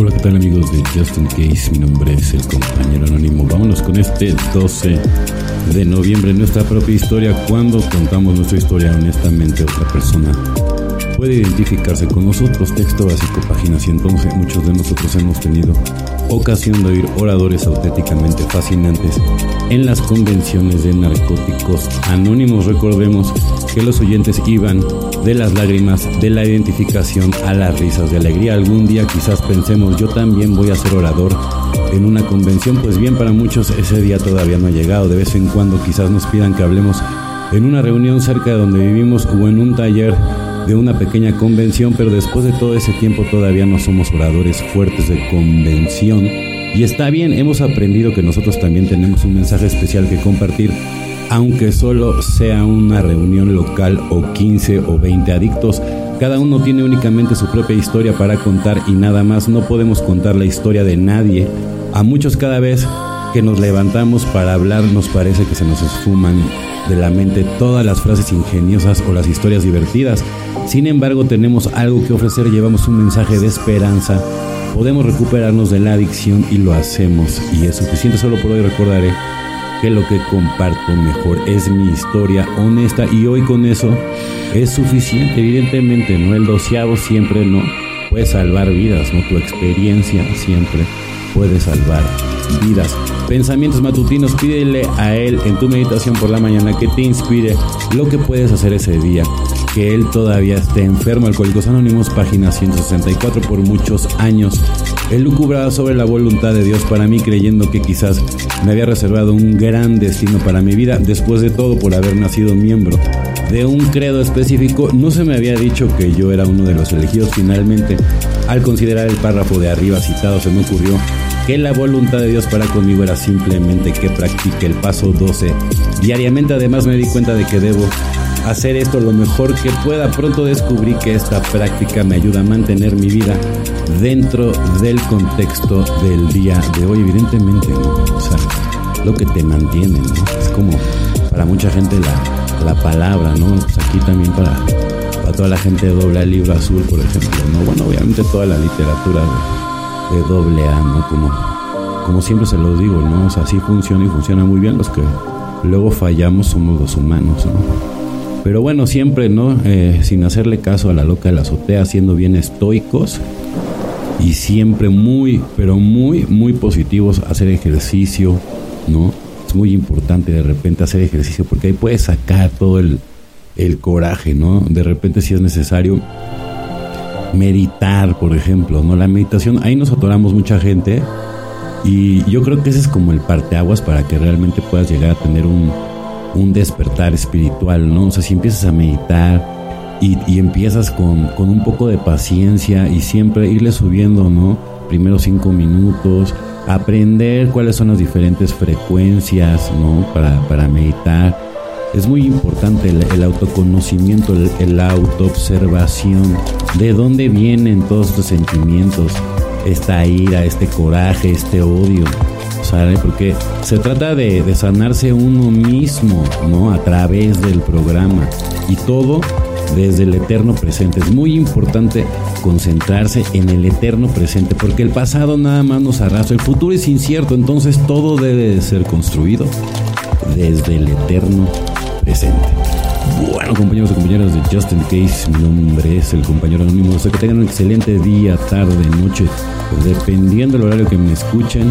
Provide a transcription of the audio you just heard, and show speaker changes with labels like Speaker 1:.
Speaker 1: Hola, ¿qué tal amigos de Justin Case? Mi nombre es el compañero anónimo. Vámonos con este 12 de noviembre, nuestra propia historia, cuando contamos nuestra historia honestamente otra persona puede identificarse con nosotros. Texto básico, página 111. Muchos de nosotros hemos tenido ocasión de oír oradores auténticamente fascinantes en las convenciones de narcóticos anónimos. Recordemos que los oyentes iban de las lágrimas, de la identificación a las risas de alegría. Algún día quizás pensemos, yo también voy a ser orador en una convención. Pues bien, para muchos ese día todavía no ha llegado. De vez en cuando quizás nos pidan que hablemos en una reunión cerca de donde vivimos o en un taller de una pequeña convención, pero después de todo ese tiempo todavía no somos oradores fuertes de convención. Y está bien, hemos aprendido que nosotros también tenemos un mensaje especial que compartir, aunque solo sea una reunión local o 15 o 20 adictos. Cada uno tiene únicamente su propia historia para contar y nada más. No podemos contar la historia de nadie. A muchos cada vez que nos levantamos para hablar nos parece que se nos esfuman de la mente todas las frases ingeniosas o las historias divertidas. Sin embargo, tenemos algo que ofrecer, llevamos un mensaje de esperanza, podemos recuperarnos de la adicción y lo hacemos. Y es suficiente, solo por hoy recordaré que lo que comparto mejor es mi historia honesta y hoy con eso es suficiente, evidentemente, no el doceavo siempre no puede salvar vidas, no tu experiencia siempre puede salvar vidas. Pensamientos matutinos, pídele a Él en tu meditación por la mañana que te inspire lo que puedes hacer ese día. Que Él todavía esté enfermo. Alcohólicos Anónimos, página 164 por muchos años. Él lucubraba sobre la voluntad de Dios para mí, creyendo que quizás me había reservado un gran destino para mi vida. Después de todo, por haber nacido miembro de un credo específico, no se me había dicho que yo era uno de los elegidos. Finalmente, al considerar el párrafo de arriba citado, se me ocurrió que la voluntad de Dios para conmigo era simplemente que practique el paso 12 diariamente. Además me di cuenta de que debo hacer esto lo mejor que pueda. Pronto descubrí que esta práctica me ayuda a mantener mi vida dentro del contexto del día de hoy. Evidentemente, O sea, lo que te mantiene, ¿no? Es como para mucha gente la, la palabra, ¿no? Pues aquí también para, para toda la gente de doble libro azul, por ejemplo, ¿no? Bueno, obviamente toda la literatura de doble A, ¿no? Como, como siempre se lo digo, ¿no? O sea, así funciona y funciona muy bien. Los que luego fallamos somos los humanos, ¿no? Pero bueno, siempre, ¿no? Eh, sin hacerle caso a la loca de la azotea, siendo bien estoicos y siempre muy, pero muy, muy positivos, hacer ejercicio, ¿no? Es muy importante de repente hacer ejercicio porque ahí puedes sacar todo el, el coraje, ¿no? De repente si es necesario meditar, por ejemplo, ¿no? La meditación, ahí nos atoramos mucha gente y yo creo que ese es como el parteaguas para que realmente puedas llegar a tener un, un despertar espiritual, ¿no? O sea, si empiezas a meditar y, y empiezas con, con, un poco de paciencia y siempre irle subiendo, ¿no? Primero cinco minutos, aprender cuáles son las diferentes frecuencias, ¿no? Para, para meditar es muy importante el, autoconocimiento, el, la autoobservación, de dónde vienen todos estos sentimientos, esta ira, este coraje, este odio. ¿Sale? Porque se trata de, sanarse uno mismo, ¿no? A través del programa. Y todo desde el eterno presente. Es muy importante concentrarse en el eterno presente porque el pasado nada más nos arrastra, el futuro es incierto, entonces todo debe de ser construido desde el eterno presente. Bueno, compañeros y compañeras de Justin Case, mi nombre es el compañero anónimo. O que tengan un excelente día, tarde, noche, dependiendo del horario que me escuchen.